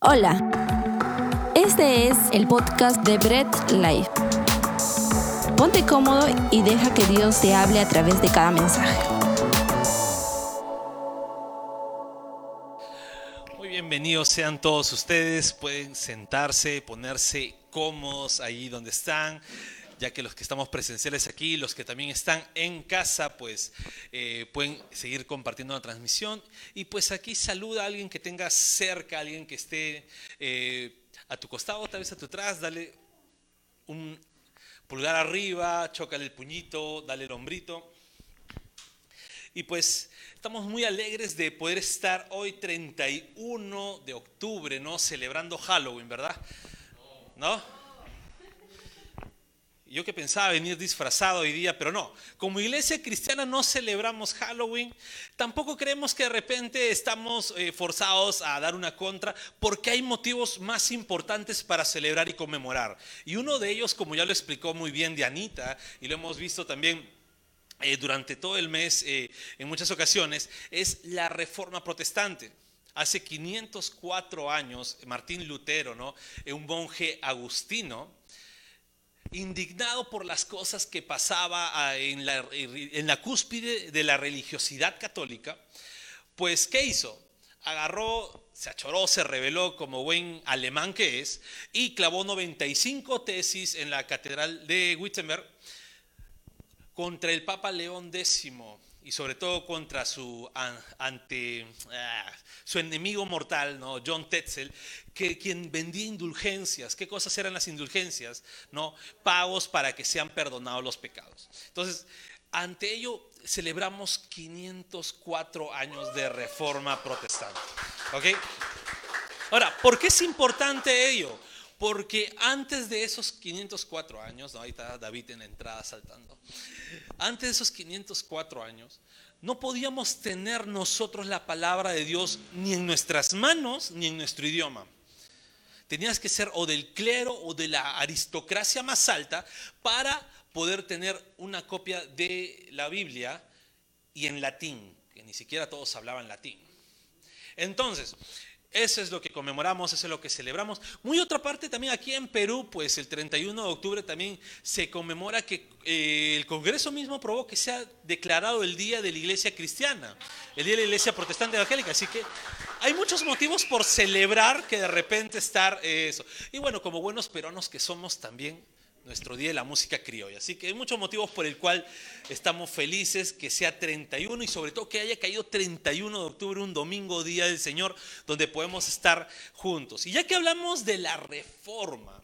Hola, este es el podcast de Bread Life. Ponte cómodo y deja que Dios te hable a través de cada mensaje. Muy bienvenidos sean todos ustedes. Pueden sentarse, ponerse cómodos ahí donde están ya que los que estamos presenciales aquí, los que también están en casa, pues eh, pueden seguir compartiendo la transmisión. Y pues aquí saluda a alguien que tenga cerca, alguien que esté eh, a tu costado, tal vez a tu atrás, dale un pulgar arriba, chócale el puñito, dale el hombrito. Y pues estamos muy alegres de poder estar hoy 31 de octubre, ¿no? Celebrando Halloween, ¿verdad? ¿No? Yo que pensaba venir disfrazado hoy día, pero no. Como iglesia cristiana no celebramos Halloween. Tampoco creemos que de repente estamos eh, forzados a dar una contra, porque hay motivos más importantes para celebrar y conmemorar. Y uno de ellos, como ya lo explicó muy bien Dianita, y lo hemos visto también eh, durante todo el mes eh, en muchas ocasiones, es la reforma protestante. Hace 504 años, Martín Lutero, ¿no? un monje agustino, indignado por las cosas que pasaba ah, en la, cúspide de la religiosidad católica, pues ¿qué hizo? Agarró, se achoró, se reveló como buen alemán que es y clavó 95 tesis en la catedral de Wittenberg contra el Papa León X y sobre todo contra su, ante, ah, su enemigo mortal, ¿no? John Tetzel, que, quien vendía indulgencias. ¿Qué cosas eran las indulgencias? ¿no? Pagos para que sean perdonados los pecados. Entonces, ante ello celebramos 504 años de reforma protestante. ¿Ok? Ahora, ¿por qué es importante ello? Porque antes de esos 504 años, ¿no? ahí está David en la entrada saltando, antes de esos 504 años, no podíamos tener nosotros la palabra de Dios ni en nuestras manos ni en nuestro idioma. Tenías que ser o del clero o de la aristocracia más alta para poder tener una copia de la Biblia y en latín, que ni siquiera todos hablaban latín. Entonces, eso es lo que conmemoramos, eso es lo que celebramos. Muy otra parte también aquí en Perú, pues el 31 de octubre también se conmemora que eh, el Congreso mismo aprobó que sea declarado el Día de la Iglesia Cristiana, el Día de la Iglesia Protestante Evangélica. Así que hay muchos motivos por celebrar que de repente estar eh, eso. Y bueno, como buenos peruanos que somos también, nuestro Día de la Música Criolla. Así que hay muchos motivos por el cual estamos felices que sea 31 y sobre todo que haya caído 31 de octubre, un domingo, Día del Señor, donde podemos estar juntos. Y ya que hablamos de la reforma,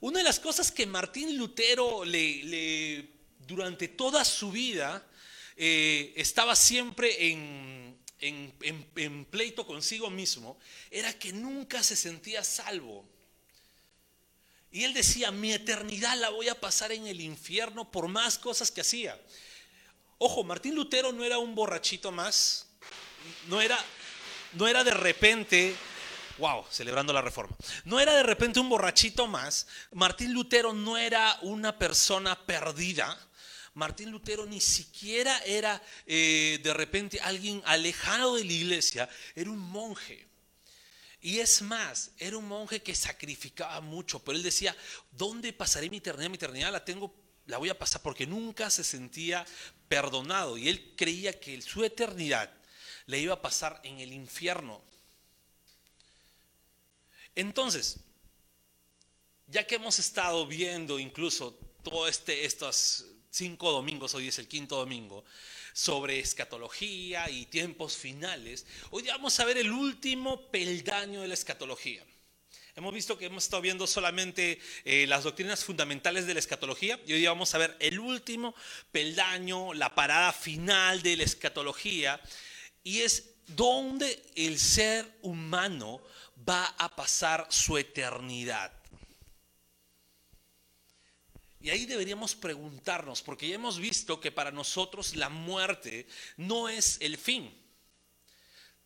una de las cosas que Martín Lutero le, durante toda su vida eh, estaba siempre en, en pleito consigo mismo, era que nunca se sentía salvo. Y él decía, mi eternidad la voy a pasar en el infierno por más cosas que hacía. Ojo, Martín Lutero no era un borrachito más, no era, no era de repente, wow, celebrando la reforma, no era de repente un borrachito más, Martín Lutero no era una persona perdida, Martín Lutero ni siquiera era eh, de repente alguien alejado de la iglesia, era un monje. Y es más, era un monje que sacrificaba mucho, pero él decía, ¿dónde pasaré mi eternidad? Mi eternidad la tengo, la voy a pasar porque nunca se sentía perdonado. Y él creía que su eternidad le iba a pasar en el infierno. Entonces, ya que hemos estado viendo incluso todo este, estos cinco domingos, hoy es el quinto domingo, sobre escatología y tiempos finales, hoy vamos a ver el último peldaño de la escatología. Hemos visto que hemos estado viendo solamente eh, las doctrinas fundamentales de la escatología y hoy vamos a ver el último peldaño, la parada final de la escatología y es donde el ser humano va a pasar su eternidad. Y ahí deberíamos preguntarnos, porque ya hemos visto que para nosotros la muerte no es el fin.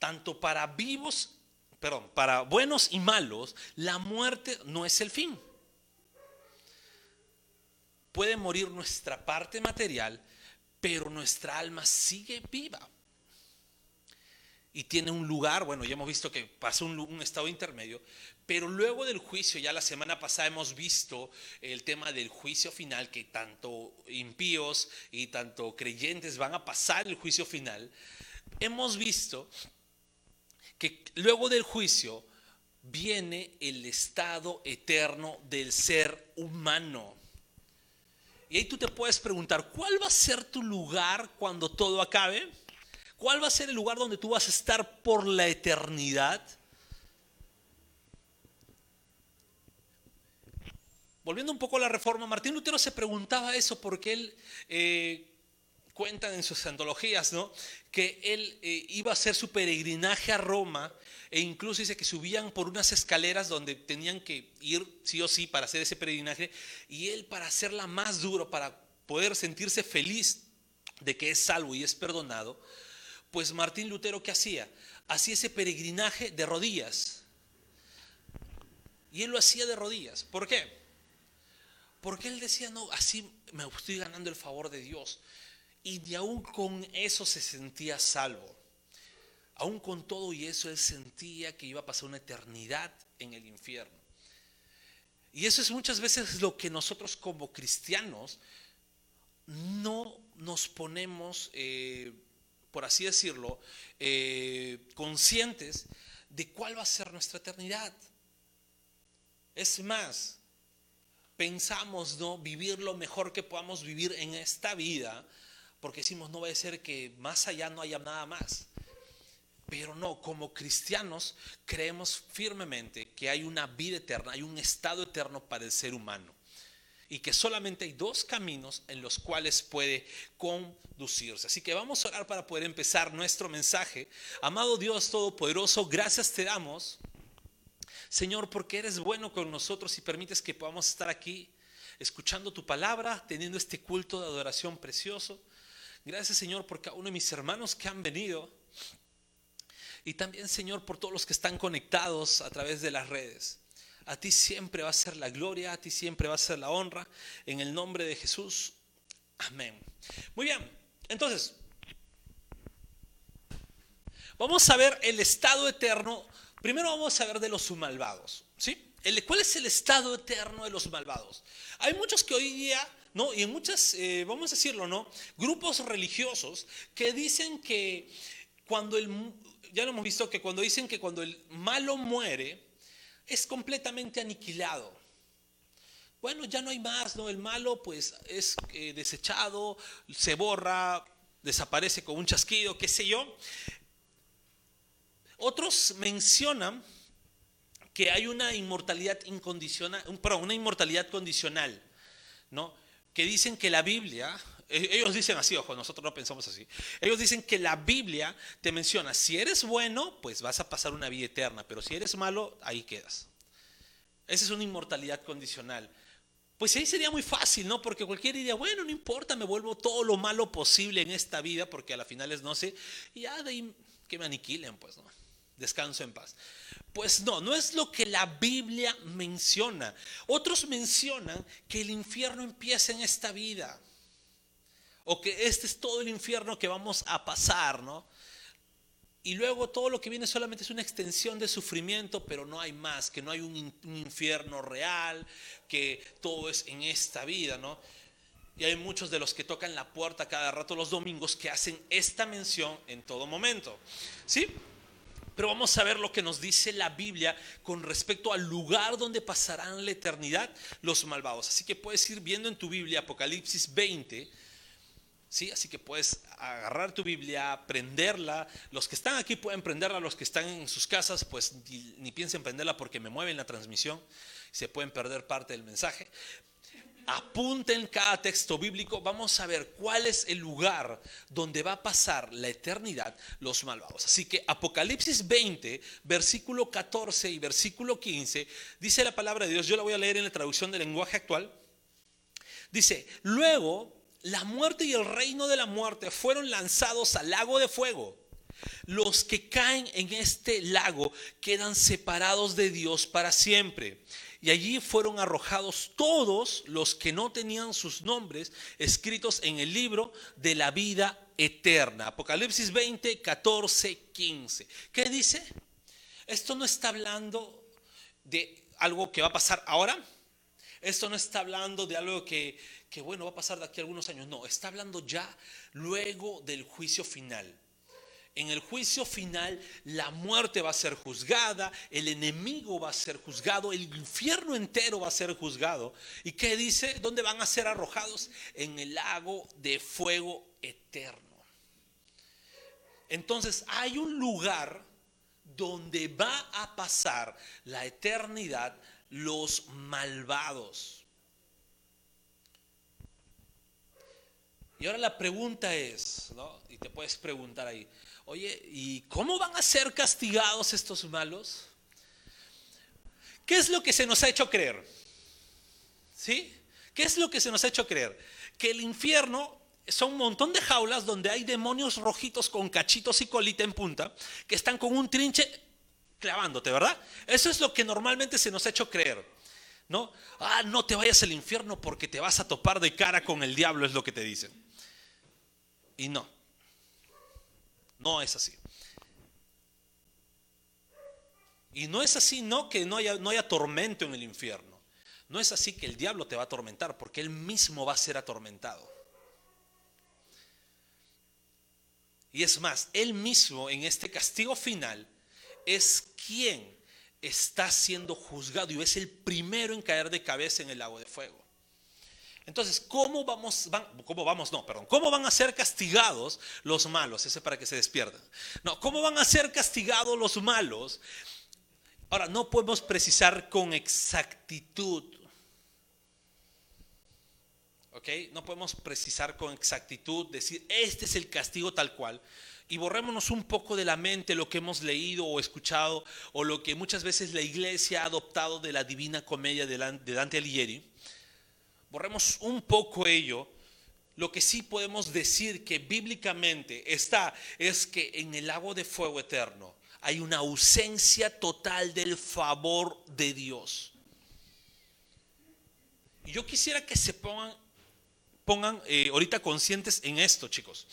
Tanto para vivos, perdón, para buenos y malos, la muerte no es el fin. Puede morir nuestra parte material, pero nuestra alma sigue viva. y tiene un lugar, bueno, ya hemos visto que pasó un, un, estado intermedio, pero luego del juicio, ya la semana pasada hemos visto el tema del juicio final, que tanto impíos y tanto creyentes van a pasar el juicio final, hemos visto que luego del juicio viene el estado eterno del ser humano. Y ahí tú te puedes preguntar, ¿cuál va a ser tu lugar cuando todo acabe? ¿Cuál va a ser el lugar donde tú vas a estar por la eternidad? Volviendo un poco a la reforma, Martín Lutero se preguntaba eso porque él eh, cuenta en sus antologías, ¿no? Que él eh, iba a hacer su peregrinaje a Roma e incluso dice que subían por unas escaleras donde tenían que ir sí o sí para hacer ese peregrinaje y él para hacerla más duro, para poder sentirse feliz de que es salvo y es perdonado, pues Martín Lutero ¿qué hacía? Hacía ese peregrinaje de rodillas. Y él lo hacía de rodillas. ¿Por qué? Porque él decía, no, así me estoy ganando el favor de Dios. Y ni aún con eso se sentía salvo. Aún con todo y eso él sentía que iba a pasar una eternidad en el infierno. Y eso es muchas veces lo que nosotros como cristianos no nos ponemos, eh, por así decirlo, eh, conscientes de cuál va a ser nuestra eternidad. Es más, pensamos no vivir lo mejor que podamos vivir en esta vida, porque decimos no va a ser que más allá no haya nada más. Pero no, como cristianos creemos firmemente que hay una vida eterna, hay un estado eterno para el ser humano. Y que solamente hay dos caminos en los cuales puede conducirse. Así que vamos a orar para poder empezar nuestro mensaje. Amado Dios Todopoderoso, gracias te damos, Señor, porque eres bueno con nosotros y permites que podamos estar aquí escuchando tu palabra, teniendo este culto de adoración precioso. Gracias, Señor, por cada uno de mis hermanos que han venido y también, Señor, por todos los que están conectados a través de las redes. A ti siempre va a ser la gloria, a ti siempre va a ser la honra. En el nombre de Jesús. Amén. Muy bien, entonces, vamos a ver el estado eterno. Primero vamos a ver de los malvados. ¿sí? ¿Cuál es el estado eterno de los malvados? Hay muchos que hoy día ¿no? Y en muchas, eh, vamos a decirlo, ¿no? Grupos religiosos que dicen que cuando el, ya lo hemos visto que cuando dicen que cuando el malo muere, es completamente aniquilado. Bueno, ya no hay más, ¿no? El malo pues es eh, desechado, se borra, desaparece con un chasquido, qué sé yo. Otros mencionan que hay una inmortalidad incondicional, perdón, una inmortalidad condicional, ¿no? Que dicen que la Biblia e-, ellos dicen así, ojo, nosotros no pensamos así. Ellos dicen que la Biblia te menciona, si eres bueno, pues vas a pasar una vida eterna, pero si eres malo, ahí quedas. Esa es una inmortalidad condicional. Pues ahí sería muy fácil, ¿no? Porque cualquiera diría, bueno, no importa, me vuelvo todo lo malo posible en esta vida, porque a la final es no sé, y ya de ahí que me aniquilen, pues, ¿no? Descanso en paz. Pues no, no es lo que la Biblia menciona. Otros mencionan que el infierno empieza en esta vida o que este es todo el infierno que vamos a pasar, ¿no? Y luego todo lo que viene solamente es una extensión de sufrimiento, pero no hay más, que no hay un, infierno real, que todo es en esta vida, ¿no? Y hay muchos de los que tocan la puerta cada rato los domingos que hacen esta mención en todo momento, ¿sí? Pero vamos a ver lo que nos dice la Biblia con respecto al lugar donde pasarán la eternidad los malvados. Así que puedes ir viendo en tu Biblia Apocalipsis 20, ¿sí? Así que puedes agarrar tu Biblia, prenderla. Los que están aquí pueden prenderla, los que están en sus casas, pues ni, piensen prenderla porque me mueven la transmisión. Se pueden perder parte del mensaje. Apunten cada texto bíblico. Vamos a ver cuál es el lugar donde va a pasar la eternidad los malvados. Así que Apocalipsis 20, versículo 14 y versículo 15, dice la palabra de Dios. Yo la voy a leer en la traducción del lenguaje actual. Dice, luego la muerte y el reino de la muerte fueron lanzados al lago de fuego. Los que caen en este lago quedan separados de Dios para siempre. Y allí fueron arrojados todos los que no tenían sus nombres escritos en el libro de la vida eterna. Apocalipsis 20, 14, 15. ¿Qué dice? Esto no está hablando de algo que va a pasar ahora. Esto no está hablando de algo que, que bueno, va a pasar de aquí a algunos años. No, está hablando ya luego del juicio final en el juicio final la muerte va a ser juzgada, el enemigo va a ser juzgado, el infierno entero va a ser juzgado. ¿Y qué dice? ¿Dónde van a ser arrojados? En el lago de fuego eterno. Entonces hay un lugar donde va a pasar la eternidad los malvados. Y ahora la pregunta es, ¿no? y te puedes preguntar ahí, Oye, ¿y cómo van a ser castigados estos malos? ¿Qué es lo que se nos ha hecho creer? ¿Sí? ¿Qué es lo que se nos ha hecho creer? Que el infierno son un montón de jaulas donde hay demonios rojitos con cachitos y colita en punta que están con un trinche clavándote, ¿verdad? Eso es lo que normalmente se nos ha hecho creer. ¿No? Ah, no te vayas al infierno porque te vas a topar de cara con el diablo, es lo que te dicen. Y no. No es así. Y no es así, no que no haya, tormento en el infierno. No es así que el diablo te va a atormentar, porque él mismo va a ser atormentado. Y es más, él mismo en este castigo final es quien está siendo juzgado y es el primero en caer de cabeza en el lago de fuego. Entonces, ¿cómo vamos, cómo vamos, no, perdón, cómo van a ser castigados los malos? Ese para que se despierten. No, ¿cómo van a ser castigados los malos? Ahora, no podemos precisar con exactitud. ¿Ok? No podemos precisar con exactitud, decir, este es el castigo tal cual. Y borrémonos un poco de la mente lo que hemos leído o escuchado o lo que muchas veces la iglesia ha adoptado de la divina comedia de Dante Alighieri borremos un poco ello, lo que sí podemos decir que bíblicamente está es que en el lago de fuego eterno hay una ausencia total del favor de Dios. Y yo quisiera que se pongan, pongan eh, ahorita conscientes en esto, chicos.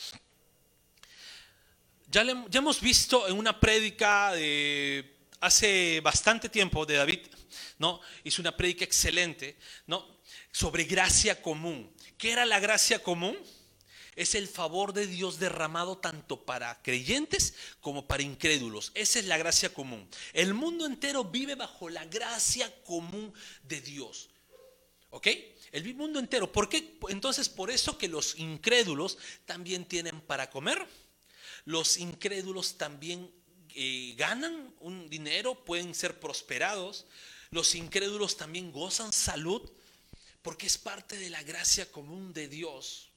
Ya, ya hemos visto en una prédica de hace bastante tiempo de David, ¿no? Hizo una prédica excelente, ¿no? sobre gracia común. ¿Qué era la gracia común? Es el favor de Dios derramado tanto para creyentes como para incrédulos. Esa es la gracia común. El mundo entero vive bajo la gracia común de Dios. ¿Ok? El mundo entero. ¿Por qué? Entonces, por eso que los incrédulos también tienen para comer. Los incrédulos también ganan un dinero, pueden ser prosperados. Los incrédulos también gozan salud porque es parte de la gracia común de Dios.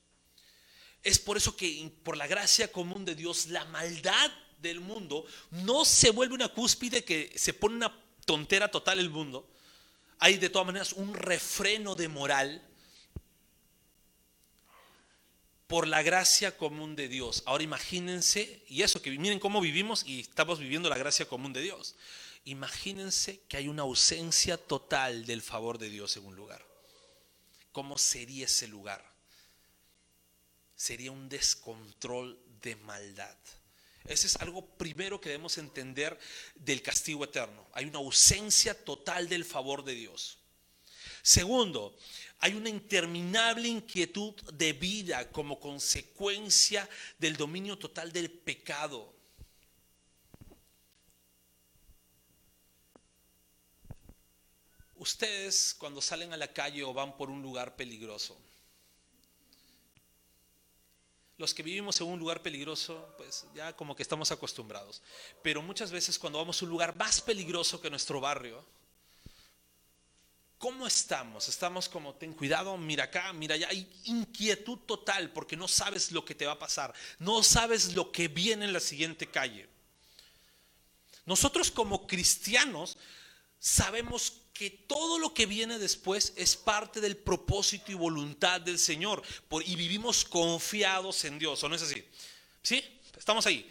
Es por eso que por la gracia común de Dios la maldad del mundo no se vuelve una cúspide que se pone una tontera total el mundo. Hay de todas maneras un refreno de moral por la gracia común de Dios. Ahora imagínense, y eso que miren cómo vivimos y estamos viviendo la gracia común de Dios. Imagínense que hay una ausencia total del favor de Dios en un lugar. ¿cómo sería ese lugar? Sería un descontrol de maldad. Ese es algo primero que debemos entender del castigo eterno. Hay una ausencia total del favor de Dios. Segundo, hay una interminable inquietud de vida como consecuencia del dominio total del pecado. Ustedes cuando salen a la calle o van por un lugar peligroso, los que vivimos en un lugar peligroso, pues ya como que estamos acostumbrados. Pero muchas veces cuando vamos a un lugar más peligroso que nuestro barrio, ¿cómo estamos? Estamos como, ten cuidado, mira acá, mira allá. Hay inquietud total porque no sabes lo que te va a pasar. No sabes lo que viene en la siguiente calle. Nosotros como cristianos sabemos que todo lo que viene después es parte del propósito y voluntad del Señor. y vivimos confiados en Dios, ¿o no es así? ¿Sí? Estamos ahí.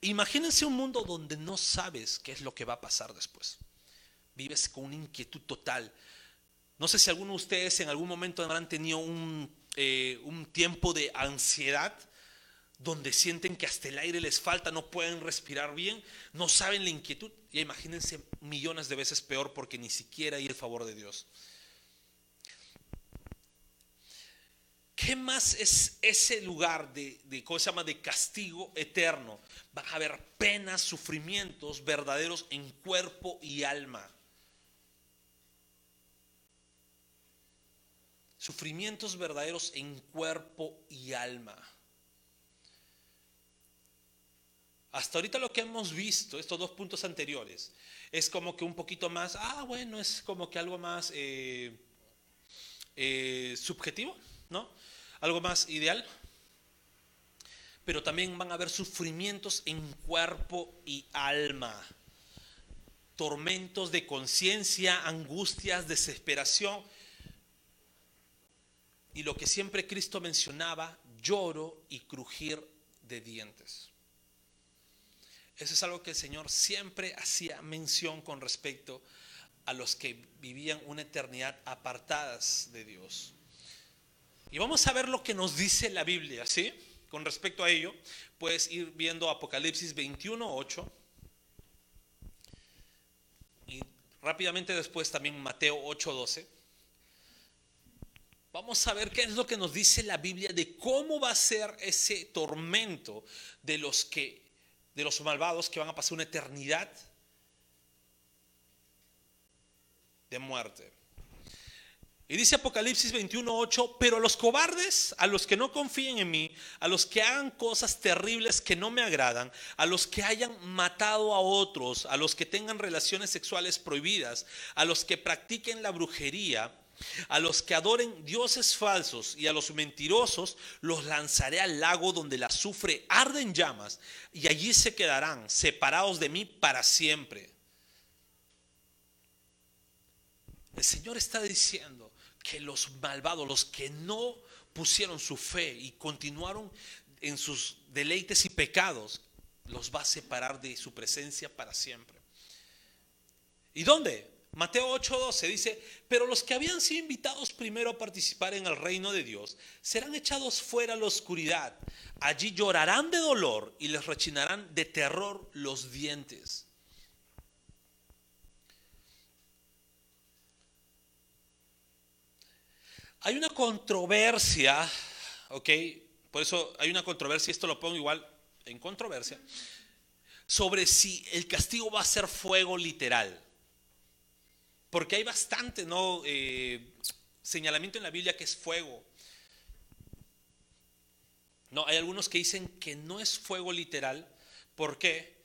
Imagínense un mundo donde no sabes qué es lo que va a pasar después. Vives con una inquietud total. No sé si alguno de ustedes en algún momento habrán tenido un, eh, un tiempo de ansiedad donde sienten que hasta el aire les falta, no pueden respirar bien, no saben la inquietud. Y imagínense millones de veces peor porque ni siquiera hay el favor de Dios. ¿Qué más es ese lugar de, de, ¿cómo se llama? de castigo eterno? Van a haber penas, sufrimientos verdaderos en cuerpo y alma. Sufrimientos verdaderos en cuerpo y alma. Hasta ahorita lo que hemos visto, estos dos puntos anteriores, es como que un poquito más, ah, bueno, es como que algo más eh, eh, subjetivo, ¿no? Algo más ideal. Pero también van a haber sufrimientos en cuerpo y alma, tormentos de conciencia, angustias, desesperación. Y lo que siempre Cristo mencionaba, lloro y crujir de dientes. Eso es algo que el Señor siempre hacía mención con respecto a los que vivían una eternidad apartadas de Dios. Y vamos a ver lo que nos dice la Biblia, ¿sí? Con respecto a ello, puedes ir viendo Apocalipsis 21, 8. Y rápidamente después también Mateo 8, 12. Vamos a ver qué es lo que nos dice la Biblia de cómo va a ser ese tormento de los que de los malvados que van a pasar una eternidad de muerte. Y dice Apocalipsis 21:8, pero a los cobardes, a los que no confíen en mí, a los que hagan cosas terribles que no me agradan, a los que hayan matado a otros, a los que tengan relaciones sexuales prohibidas, a los que practiquen la brujería, a los que adoren dioses falsos y a los mentirosos los lanzaré al lago donde la azufre arde en llamas y allí se quedarán separados de mí para siempre. El Señor está diciendo que los malvados, los que no pusieron su fe y continuaron en sus deleites y pecados, los va a separar de su presencia para siempre. ¿Y dónde? Mateo 8:12 dice, pero los que habían sido invitados primero a participar en el reino de Dios serán echados fuera a la oscuridad. Allí llorarán de dolor y les rechinarán de terror los dientes. Hay una controversia, ¿ok? Por eso hay una controversia, esto lo pongo igual en controversia, sobre si el castigo va a ser fuego literal. Porque hay bastante ¿no? Eh, señalamiento en la Biblia que es fuego. No, hay algunos que dicen que no es fuego literal. ¿Por qué?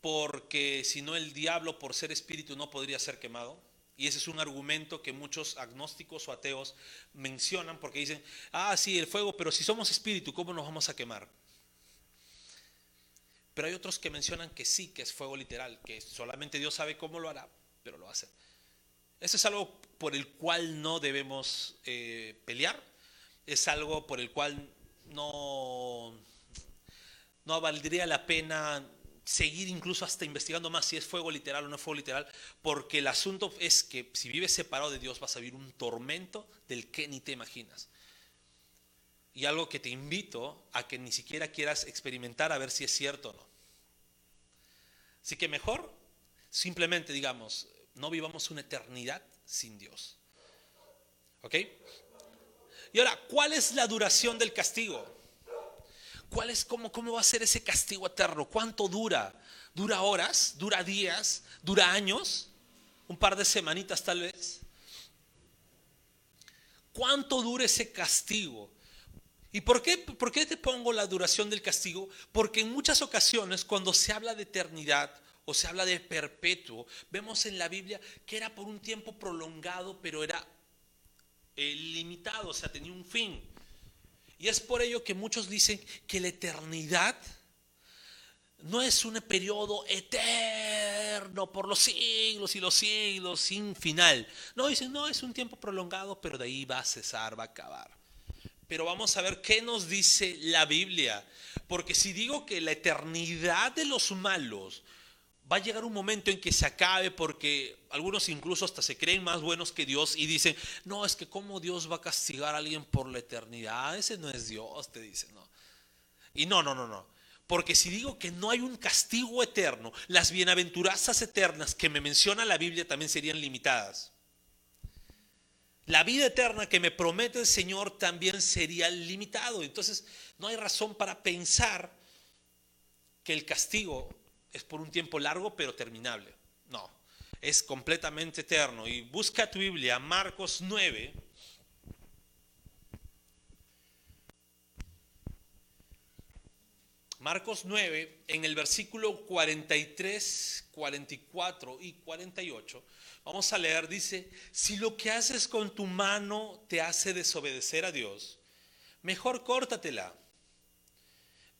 Porque si no el diablo por ser espíritu no podría ser quemado. Y ese es un argumento que muchos agnósticos o ateos mencionan porque dicen, ah, sí, el fuego, pero si somos espíritu, ¿cómo nos vamos a quemar? Pero hay otros que mencionan que sí, que es fuego literal, que solamente Dios sabe cómo lo hará, pero lo hace. Eso es algo por el cual no debemos eh, pelear, es algo por el cual no, no valdría la pena seguir incluso hasta investigando más si es fuego literal o no fuego literal, porque el asunto es que si vives separado de Dios vas a vivir un tormento del que ni te imaginas. Y algo que te invito a que ni siquiera quieras experimentar a ver si es cierto o no. Así que mejor simplemente digamos, no vivamos una eternidad sin Dios. ¿Ok? Y ahora, ¿cuál es la duración del castigo? ¿Cuál es cómo, cómo va a ser ese castigo eterno? ¿Cuánto dura? ¿Dura horas? ¿Dura días? ¿Dura años? ¿Un par de semanitas tal vez? ¿Cuánto dura ese castigo? ¿Y por qué, por qué te pongo la duración del castigo? Porque en muchas ocasiones cuando se habla de eternidad o se habla de perpetuo, vemos en la Biblia que era por un tiempo prolongado, pero era eh, limitado, o sea, tenía un fin. Y es por ello que muchos dicen que la eternidad no es un periodo eterno por los siglos y los siglos sin final. No, dicen, no, es un tiempo prolongado, pero de ahí va a cesar, va a acabar. pero vamos a ver qué nos dice la Biblia. Porque si digo que la eternidad de los malos va a llegar un momento en que se acabe porque algunos incluso hasta se creen más buenos que Dios y dicen, no, es que cómo Dios va a castigar a alguien por la eternidad, ese no es Dios, te dicen, no. Y no, no, no, no. Porque si digo que no hay un castigo eterno, las bienaventuranzas eternas que me menciona la Biblia también serían limitadas. La vida eterna que me promete el Señor también sería limitado. Entonces, no hay razón para pensar que el castigo es por un tiempo largo pero terminable. No, es completamente eterno. Y busca tu Biblia, Marcos 9. Marcos 9, en el versículo 43, 44 y 48, vamos a leer, dice, si lo que haces con tu mano te hace desobedecer a Dios, mejor córtatela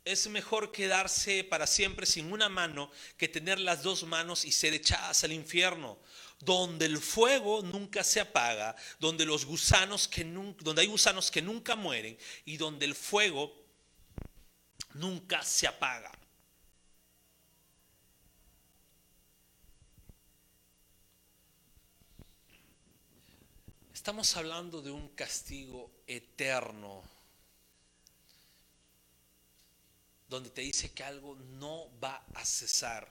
es mejor quedarse para siempre sin una mano que tener las dos manos y ser echadas al infierno, donde el fuego nunca se apaga, donde los gusanos que donde hay gusanos que nunca mueren y donde el fuego nunca se apaga. Estamos hablando de un castigo eterno donde te dice que algo no va a cesar.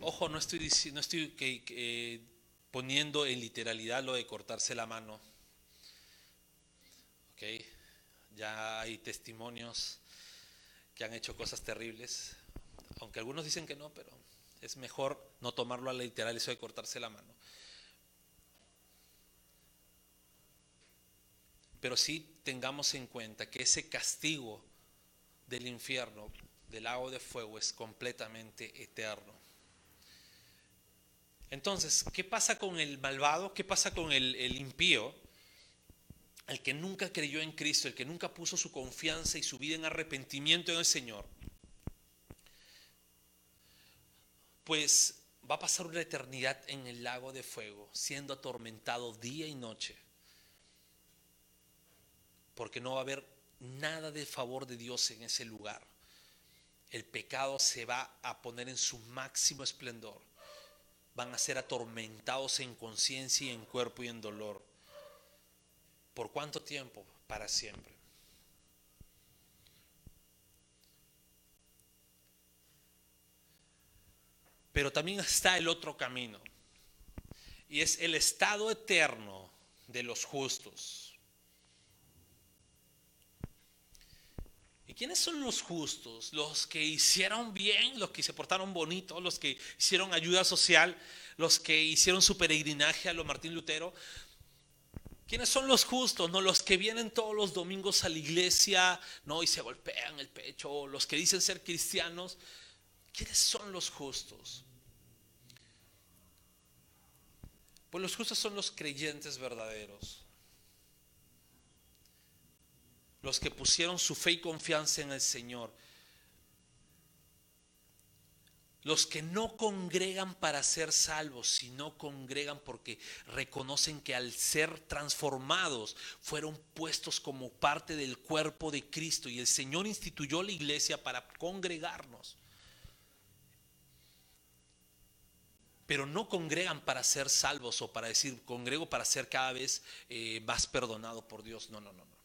Ojo, no estoy, estoy poniendo en literalidad lo de cortarse la mano. Okay. Ya hay testimonios que han hecho cosas terribles, aunque algunos dicen que no, pero es mejor no tomarlo a la literal eso de cortarse la mano. Pero sí tengamos en cuenta que ese castigo del infierno, del lago de fuego, es completamente eterno. Entonces, ¿qué pasa con el malvado? ¿Qué pasa con el, impío? El que nunca creyó en Cristo, el que nunca puso su confianza y su vida en arrepentimiento en el Señor. Pues va a pasar una eternidad en el lago de fuego, siendo atormentado día y noche porque no va a haber nada de favor de Dios en ese lugar. El pecado se va a poner en su máximo esplendor. Van a ser atormentados en conciencia y en cuerpo y en dolor. ¿Por cuánto tiempo? Para siempre. Pero también está el otro camino. Y es el estado eterno de los justos. ¿Quiénes son los justos? Los que hicieron bien, los que se portaron bonito, los que hicieron ayuda social, los que hicieron su peregrinaje a lo Martín Lutero. ¿Quiénes son los justos? No los que vienen todos los domingos a la iglesia, no y se golpean el pecho, los que dicen ser cristianos. ¿Quiénes son los justos? Pues los justos son los creyentes verdaderos los que pusieron su fe y confianza en el Señor, los que no congregan para ser salvos, sino congregan porque reconocen que al ser transformados fueron puestos como parte del cuerpo de Cristo y el Señor instituyó la iglesia para congregarnos. Pero no congregan para ser salvos o para decir, congrego para ser cada vez eh, más perdonado por Dios. No, no, no.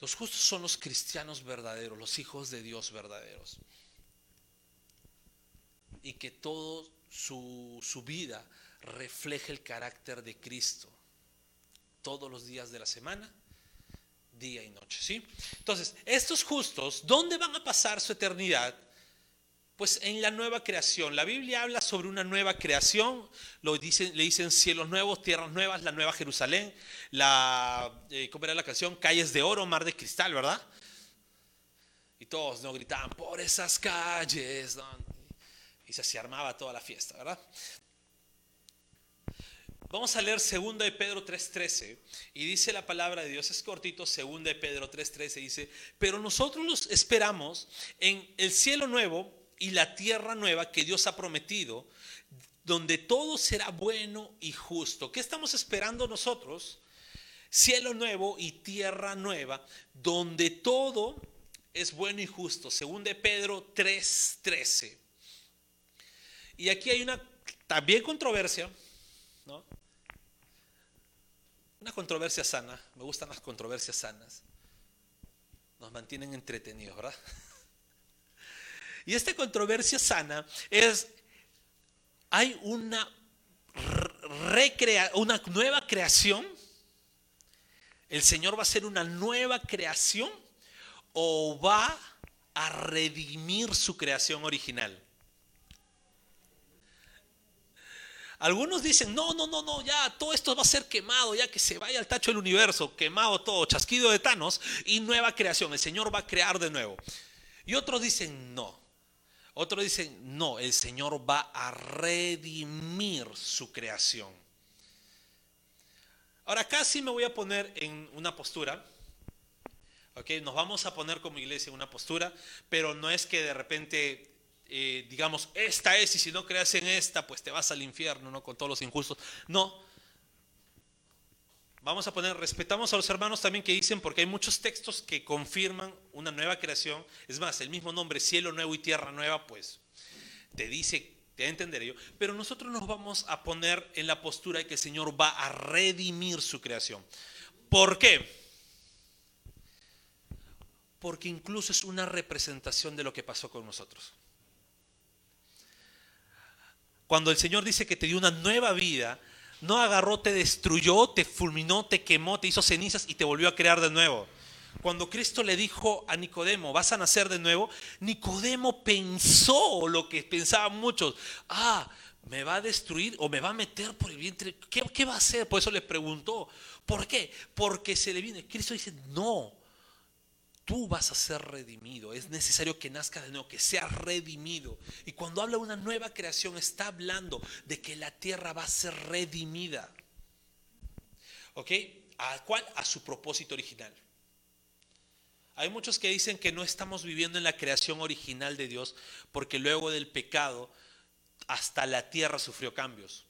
Los justos son los cristianos verdaderos, los hijos de Dios verdaderos. Y que toda su, vida refleje el carácter de Cristo. Todos los días de la semana, día y noche. ¿sí? Entonces, estos justos, ¿dónde van a pasar su eternidad? Pues en la nueva creación. La Biblia habla sobre una nueva creación. Lo dicen, le dicen cielos nuevos, tierras nuevas, la nueva Jerusalén. La, eh, ¿Cómo era la canción? Calles de oro, mar de cristal, ¿verdad? Y todos no gritaban por esas calles. Y se, armaba toda la fiesta, ¿verdad? Vamos a leer 2 de Pedro 3:13 y dice la palabra de Dios, es cortito, 2 de Pedro 3:13 dice, pero nosotros los esperamos en el cielo nuevo y la tierra nueva que Dios ha prometido, donde todo será bueno y justo. ¿Qué estamos esperando nosotros? Cielo nuevo y tierra nueva, donde todo es bueno y justo, según de Pedro 3:13. Y aquí hay una también controversia, ¿no? Una controversia sana, me gustan las controversias sanas. Nos mantienen entretenidos, ¿verdad? Y esta controversia sana es, hay una, recrea, una nueva creación. El Señor va a hacer una nueva creación o va a redimir su creación original. Algunos dicen, no, no, no, no, ya todo esto va a ser quemado, ya que se vaya al tacho del universo, quemado todo, chasquido de Thanos y nueva creación, el Señor va a crear de nuevo. Y otros dicen, no, otros dicen, no, el Señor va a redimir su creación. Ahora casi me voy a poner en una postura, ¿ok? Nos vamos a poner como iglesia en una postura, pero no es que de repente eh, digamos, esta es, y si no creas en esta, pues te vas al infierno, ¿no? Con todos los injustos. No. Vamos a poner, respetamos a los hermanos también que dicen, porque hay muchos textos que confirman una nueva creación. Es más, el mismo nombre, cielo nuevo y tierra nueva, pues te dice, te entender yo. Pero nosotros nos vamos a poner en la postura de que el Señor va a redimir su creación. ¿Por qué? Porque incluso es una representación de lo que pasó con nosotros. Cuando el Señor dice que te dio una nueva vida, no agarró, te destruyó, te fulminó, te quemó, te hizo cenizas y te volvió a crear de nuevo. Cuando Cristo le dijo a Nicodemo, vas a nacer de nuevo, Nicodemo pensó lo que pensaban muchos. Ah, me va a destruir o me va a meter por el vientre. ¿Qué, va a hacer? Por eso le preguntó. ¿Por qué? Porque se le viene. Cristo dice, no, tú vas a ser redimido. Es necesario que nazca de nuevo, que sea redimido. Y cuando habla de una nueva creación, está hablando de que la tierra va a ser redimida. ¿Ok? ¿A cuál? A su propósito original. Hay muchos que dicen que no estamos viviendo en la creación original de Dios porque luego del pecado hasta la tierra sufrió cambios.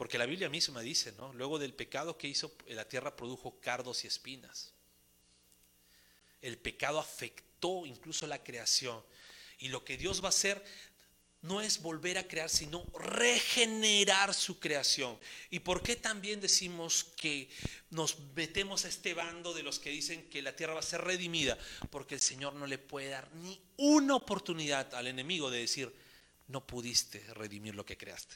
Porque la Biblia misma dice, ¿no? Luego del pecado que hizo, la tierra produjo cardos y espinas. El pecado afectó incluso la creación. Y lo que Dios va a hacer no es volver a crear, sino regenerar su creación. ¿Y por qué también decimos que nos metemos a este bando de los que dicen que la tierra va a ser redimida? Porque el Señor no le puede dar ni una oportunidad al enemigo de decir, no pudiste redimir lo que creaste.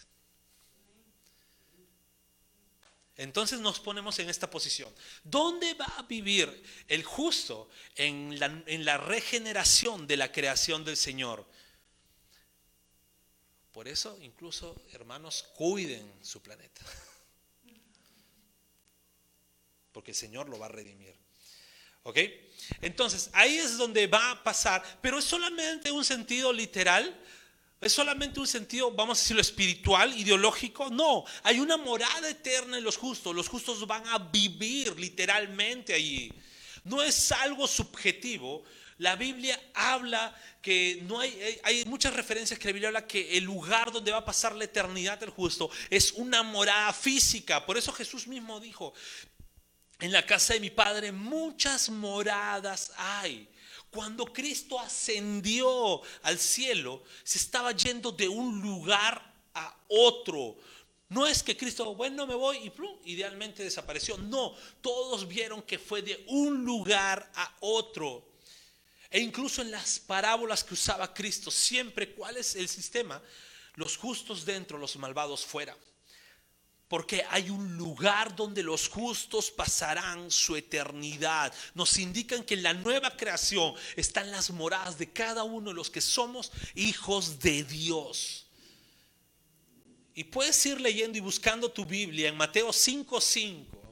Entonces nos ponemos en esta posición. ¿Dónde va a vivir el justo en la, regeneración de la creación del Señor? Por eso, incluso, hermanos, cuiden su planeta. Porque el Señor lo va a redimir. ¿Ok? Entonces, ahí es donde va a pasar, pero es solamente un sentido literal ¿Es solamente un sentido, vamos a decirlo, espiritual, ideológico? No, hay una morada eterna en los justos. Los justos van a vivir literalmente allí. No es algo subjetivo. La Biblia habla que no hay, hay muchas referencias que la Biblia habla que el lugar donde va a pasar la eternidad del justo es una morada física. Por eso Jesús mismo dijo, en la casa de mi Padre muchas moradas hay. Cuando Cristo ascendió al cielo, se estaba yendo de un lugar a otro. No es que Cristo, bueno, me voy y plum, idealmente desapareció. No, todos vieron que fue de un lugar a otro. E incluso en las parábolas que usaba Cristo, siempre, ¿cuál es el sistema? Los justos dentro, los malvados fuera porque hay un lugar donde los justos pasarán su eternidad. Nos indican que en la nueva creación están las moradas de cada uno de los que somos hijos de Dios. Y puedes ir leyendo y buscando tu Biblia en Mateo 5:5.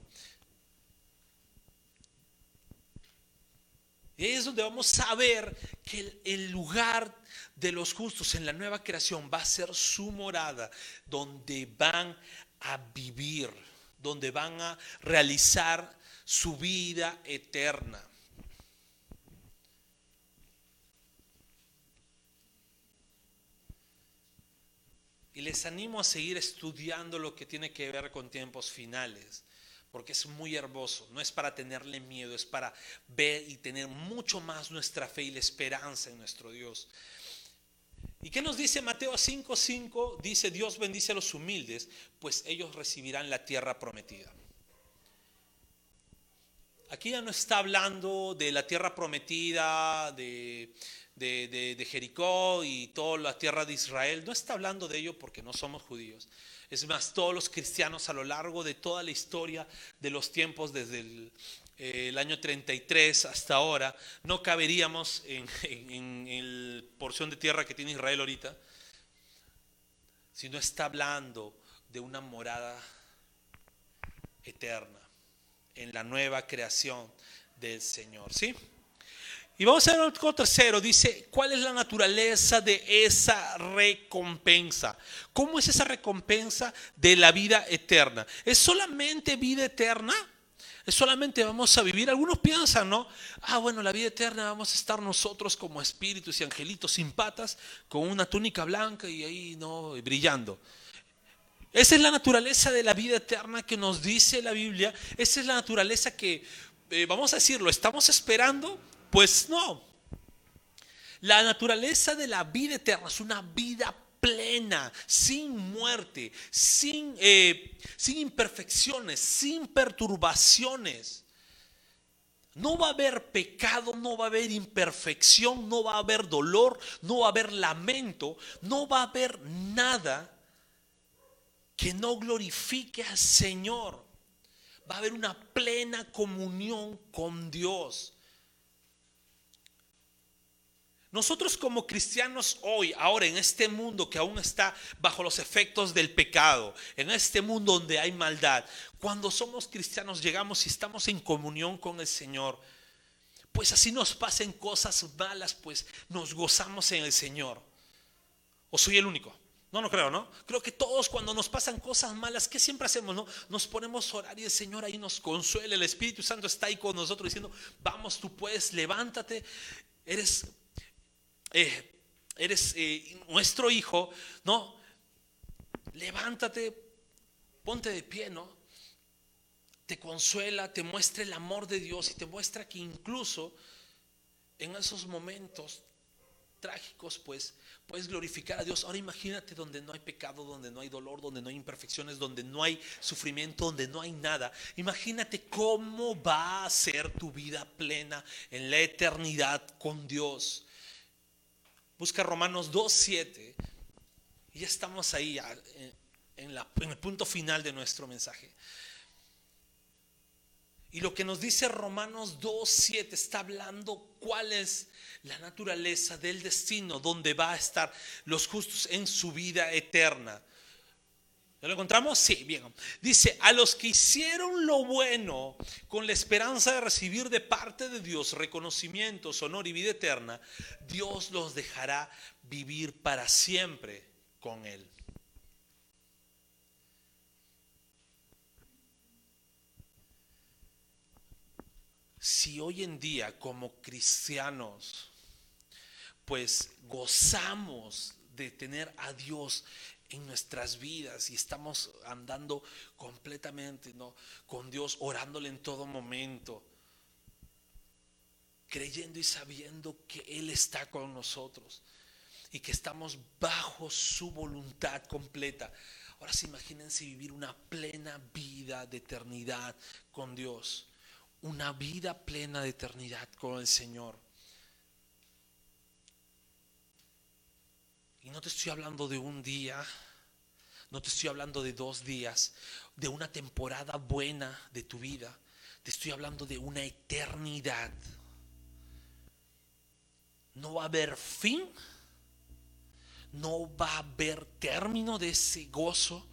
Y ahí es donde vamos a ver que el lugar de los justos en la nueva creación va a ser su morada, donde van a vivir, donde van a realizar su vida eterna. Y les animo a seguir estudiando lo que tiene que ver con tiempos finales, porque es muy hermoso. No es para tenerle miedo, es para ver y tener mucho más nuestra fe y la esperanza en nuestro Dios. ¿Y qué nos dice Mateo 5:5? Dice, Dios bendice a los humildes, pues ellos recibirán la tierra prometida. Aquí ya no está hablando de la tierra prometida, de, de, Jericó y toda la tierra de Israel. No está hablando de ello porque no somos judíos. Es más, todos los cristianos a lo largo de toda la historia de los tiempos, desde el, eh, año 33 hasta ahora, no caberíamos en, en, la porción de tierra que tiene Israel ahorita, sino está hablando de una morada eterna en la nueva creación del Señor. ¿Sí? Y vamos a ver otro tercero, dice, ¿cuál es la naturaleza de esa recompensa? ¿Cómo es esa recompensa de la vida eterna? ¿Es solamente vida eterna? ¿Es solamente vamos a vivir? Algunos piensan, ¿no? Ah, bueno, la vida eterna vamos a estar nosotros como espíritus y angelitos sin patas, con una túnica blanca y ahí, ¿no? Brillando. Esa es la naturaleza de la vida eterna que nos dice la Biblia. Esa es la naturaleza que, eh, vamos a decirlo, estamos esperando pues no. La naturaleza de la vida eterna es una vida plena, sin muerte, sin, eh, sin imperfecciones, sin perturbaciones. No va a haber pecado, no va a haber imperfección, no va a haber dolor, no va a haber lamento, no va a haber nada que no glorifique al Señor. Va a haber una plena comunión con Dios. Nosotros como cristianos hoy, ahora en este mundo que aún está bajo los efectos del pecado, en este mundo donde hay maldad, cuando somos cristianos llegamos y estamos en comunión con el Señor, pues así nos pasen cosas malas, pues nos gozamos en el Señor. ¿O soy el único? No, no creo, ¿no? Creo que todos cuando nos pasan cosas malas, ¿qué siempre hacemos, no? Nos ponemos a orar y el Señor ahí nos consuela, el Espíritu Santo está ahí con nosotros diciendo, vamos, tú puedes, levántate, eres eh, eres eh, nuestro hijo, ¿no? Levántate, ponte de pie, ¿no? Te consuela, te muestra el amor de Dios y te muestra que incluso en esos momentos trágicos, pues puedes glorificar a Dios. Ahora imagínate donde no hay pecado, donde no hay dolor, donde no hay imperfecciones, donde no hay sufrimiento, donde no hay nada. Imagínate cómo va a ser tu vida plena en la eternidad con Dios. Busca Romanos 2.7 y ya estamos ahí en, el punto final de nuestro mensaje. Y lo que nos dice Romanos 2.7 está hablando cuál es la naturaleza del destino donde va a estar los justos en su vida eterna. ¿Ya lo encontramos? Sí, bien. Dice, a los que hicieron lo bueno con la esperanza de recibir de parte de Dios reconocimientos, honor y vida eterna, Dios los dejará vivir para siempre con Él. Si hoy en día como cristianos, pues gozamos de tener a Dios en nuestras vidas y estamos andando completamente ¿no? con Dios, orándole en todo momento, creyendo y sabiendo que Él está con nosotros y que estamos bajo su voluntad completa. Ahora sí, imagínense vivir una plena vida de eternidad con Dios, una vida plena de eternidad con el Señor. Y no te estoy hablando de un día, no te estoy hablando de dos días, de una temporada buena de tu vida. Te estoy hablando de una eternidad. No va a haber fin, no va a haber término de ese gozo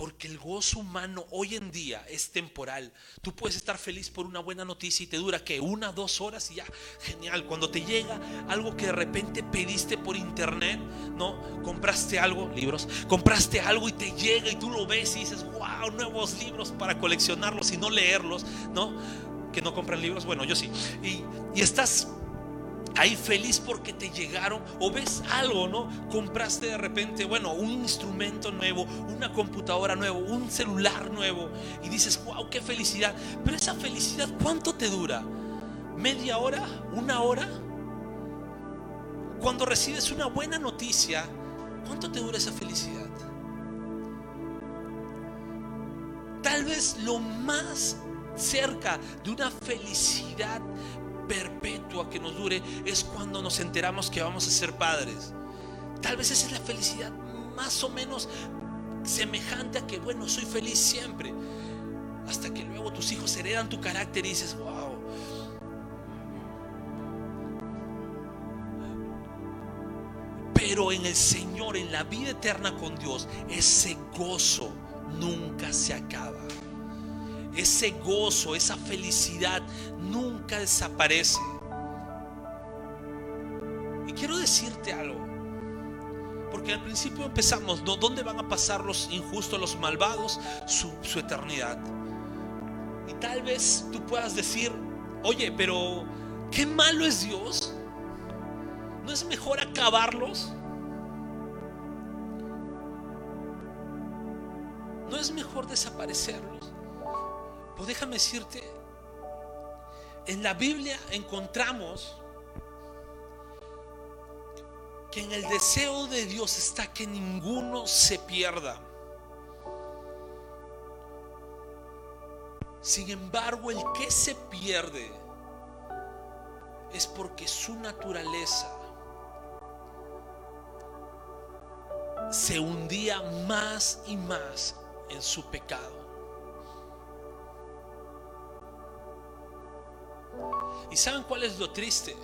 porque el gozo humano hoy en día es temporal. Tú puedes estar feliz por una buena noticia y te dura que una, dos horas y ya, genial. Cuando te llega algo que de repente pediste por internet, ¿no? Compraste algo, libros, compraste algo y te llega y tú lo ves y dices, wow, nuevos libros para coleccionarlos y no leerlos, ¿no? Que no compran libros, bueno, yo sí. Y, y estás ahí feliz porque te llegaron o ves algo, ¿no? Compraste de repente, bueno, un instrumento nuevo, una computadora nuevo, un celular nuevo y dices, wow, qué felicidad. Pero esa felicidad, ¿cuánto te dura? ¿Media hora? ¿Una hora? Cuando recibes una buena noticia, ¿cuánto te dura esa felicidad? Tal vez lo más cerca de una felicidad perpetua que nos dure es cuando nos enteramos que vamos a ser padres. Tal vez esa es la felicidad más o menos semejante a que, bueno, soy feliz siempre. Hasta que luego tus hijos heredan tu carácter y dices, wow. Pero en el Señor, en la vida eterna con Dios, ese gozo nunca se acaba ese gozo, esa felicidad nunca desaparece. Y quiero decirte algo, porque al principio empezamos, ¿dónde van a pasar los injustos, los malvados? Su, su eternidad. Y tal vez tú puedas decir, oye, pero qué malo es Dios. ¿No es mejor acabarlos? ¿No es mejor desaparecerlos? Pues déjame decirte, en la Biblia encontramos que en el deseo de Dios está que ninguno se pierda. Sin embargo, el que se pierde es porque su naturaleza se hundía más y más en su pecado. ¿Y saben cuál es lo triste?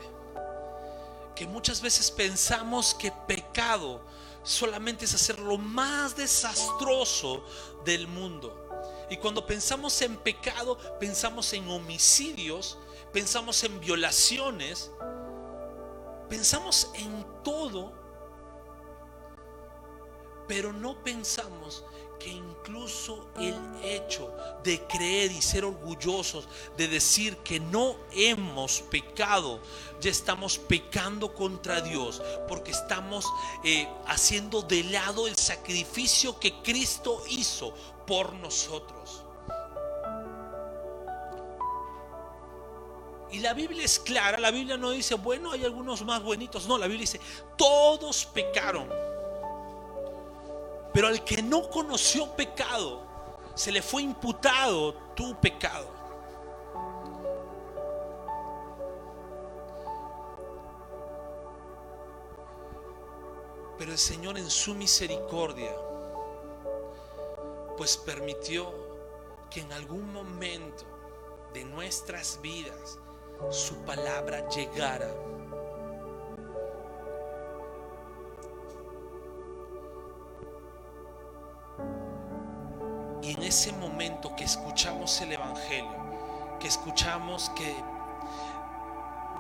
Que muchas veces pensamos que pecado solamente es hacer lo más desastroso del mundo. Y cuando pensamos en pecado, pensamos en homicidios, pensamos en violaciones, pensamos en todo, pero no pensamos que incluso el hecho de creer y ser orgullosos, de decir que no hemos pecado, ya estamos pecando contra Dios, porque estamos eh, haciendo de lado el sacrificio que Cristo hizo por nosotros. Y la Biblia es clara, la Biblia no dice, bueno, hay algunos más buenitos, no, la Biblia dice, todos pecaron pero al que no conoció pecado, se le fue imputado tu pecado. Pero el Señor en su misericordia, pues permitió que en algún momento de nuestras vidas su palabra llegara ese momento que escuchamos el Evangelio, que escuchamos que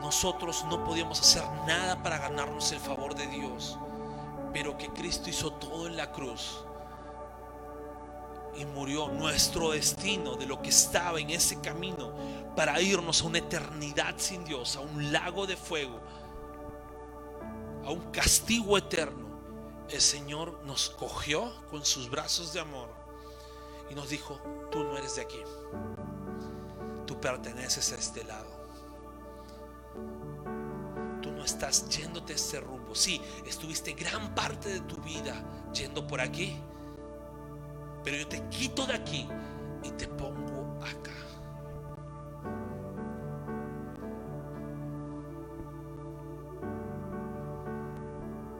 nosotros no podíamos hacer nada para ganarnos el favor de Dios, pero que Cristo hizo todo en la cruz y murió nuestro destino de lo que estaba en ese camino para irnos a una eternidad sin Dios, a un lago de fuego, a un castigo eterno. El Señor nos cogió con sus brazos de amor y nos dijo, tú no eres de aquí, tú perteneces a este lado. Tú no estás yéndote a este rumbo. Sí, estuviste gran parte de tu vida yendo por aquí, pero yo te quito de aquí y te pongo acá.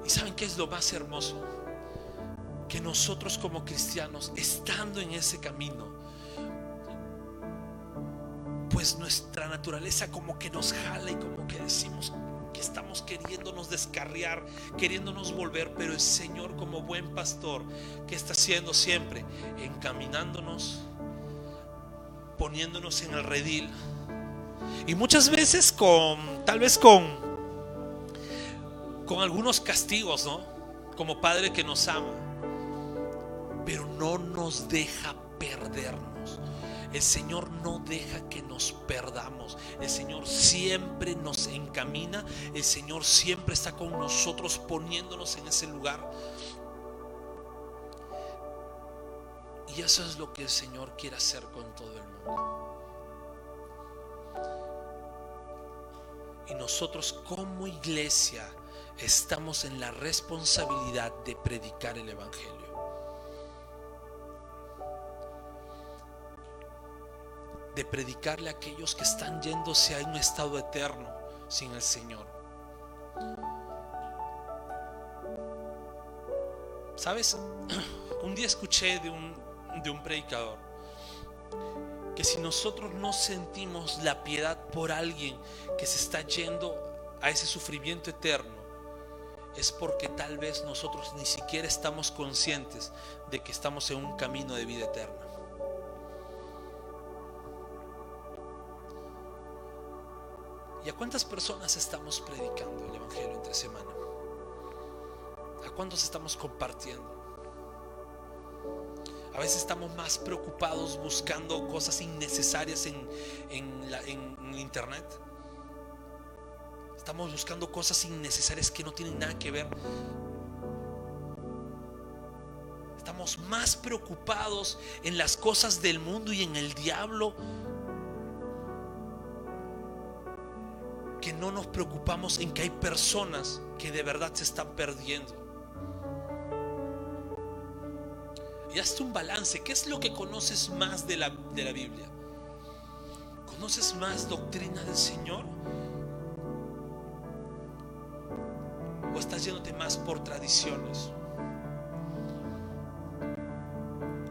¿Y saben qué es lo más hermoso? Que nosotros como cristianos, estando en ese camino, pues nuestra naturaleza como que nos jala y como que decimos que estamos queriéndonos descarriar, queriéndonos volver, pero el Señor como buen pastor, que está haciendo siempre? Encaminándonos, poniéndonos en el redil. Y muchas veces con, tal vez con, con algunos castigos, ¿no? Como Padre que nos ama pero no nos deja perdernos. El Señor no deja que nos perdamos. El Señor siempre nos encamina. El Señor siempre está con nosotros poniéndonos en ese lugar. Y eso es lo que el Señor quiere hacer con todo el mundo. Y nosotros como iglesia estamos en la responsabilidad de predicar el Evangelio. De predicarle a aquellos que están yéndose a un estado eterno sin el Señor. ¿Sabes? Un día escuché de un, de un predicador que si nosotros no sentimos la piedad por alguien que se está yendo a ese sufrimiento eterno, es porque tal vez nosotros ni siquiera estamos conscientes de que estamos en un camino de vida eterna. ¿Y a cuántas personas estamos predicando el Evangelio entre semana? ¿A cuántos estamos compartiendo? A veces estamos más preocupados buscando cosas innecesarias en, en, internet. Estamos buscando cosas innecesarias que no tienen nada que ver. Estamos más preocupados en las cosas del mundo y en el diablo no nos preocupamos en que hay personas que de verdad se están perdiendo. y hazte un balance. ¿Qué es lo que conoces más de la, de la Biblia? ¿Conoces más doctrina del Señor? ¿O estás yéndote más por tradiciones?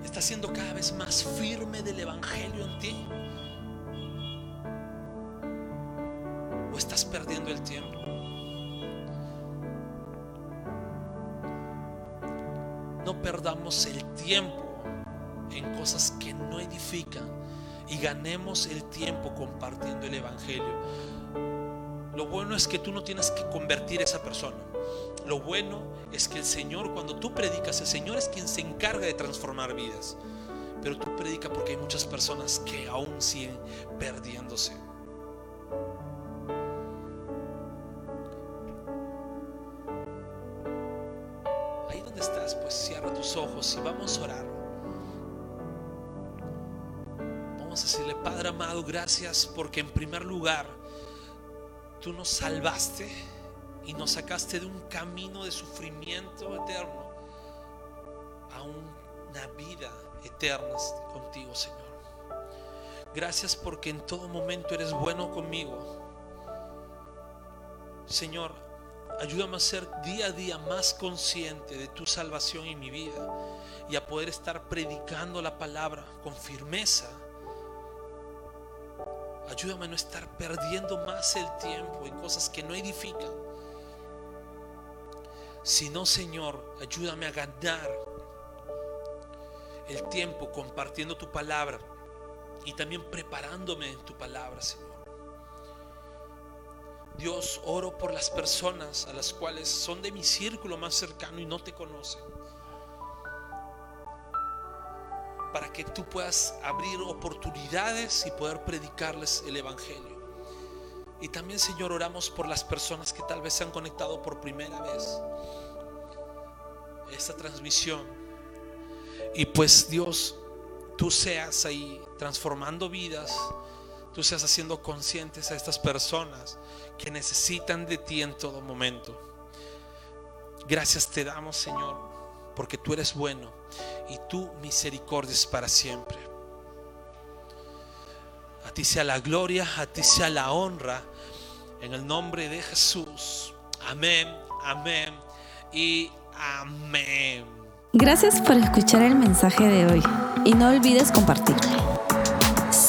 ¿Estás siendo cada vez más firme del Evangelio en ti? ¿O estás perdiendo el tiempo? no perdamos el tiempo en cosas que no edifican y ganemos el tiempo compartiendo el Evangelio. Lo bueno es que tú no tienes que convertir a esa persona. Lo bueno es que el Señor, cuando tú predicas, el Señor es quien se encarga de transformar vidas. Pero tú predicas porque hay muchas personas que aún siguen perdiéndose. Ojos vamos a orar. Vamos a decirle, Padre amado, gracias porque en primer lugar tú nos salvaste y nos sacaste de un camino de sufrimiento eterno a una vida eterna contigo, Señor. Gracias porque en todo momento eres bueno conmigo. Señor, Ayúdame a ser día a día más consciente de tu salvación en mi vida y a poder estar predicando la palabra con firmeza. Ayúdame a no estar perdiendo más el tiempo en cosas que no edifican. Sino, Señor, ayúdame a ganar el tiempo compartiendo tu palabra y también preparándome en tu palabra, Señor. Dios, oro por las personas a las cuales son de mi círculo más cercano y no te conocen. Para que tú puedas abrir oportunidades y poder predicarles el Evangelio. Y también, Señor, oramos por las personas que tal vez se han conectado por primera vez esta transmisión. Y pues Dios, tú seas ahí transformando vidas, tú seas haciendo conscientes a estas personas que necesitan de ti en todo momento. Gracias te damos, Señor, porque tú eres bueno y tu misericordia es para siempre. A ti sea la gloria, a ti sea la honra, en el nombre de Jesús. Amén, amén y amén. Gracias por escuchar el mensaje de hoy y no olvides compartirlo.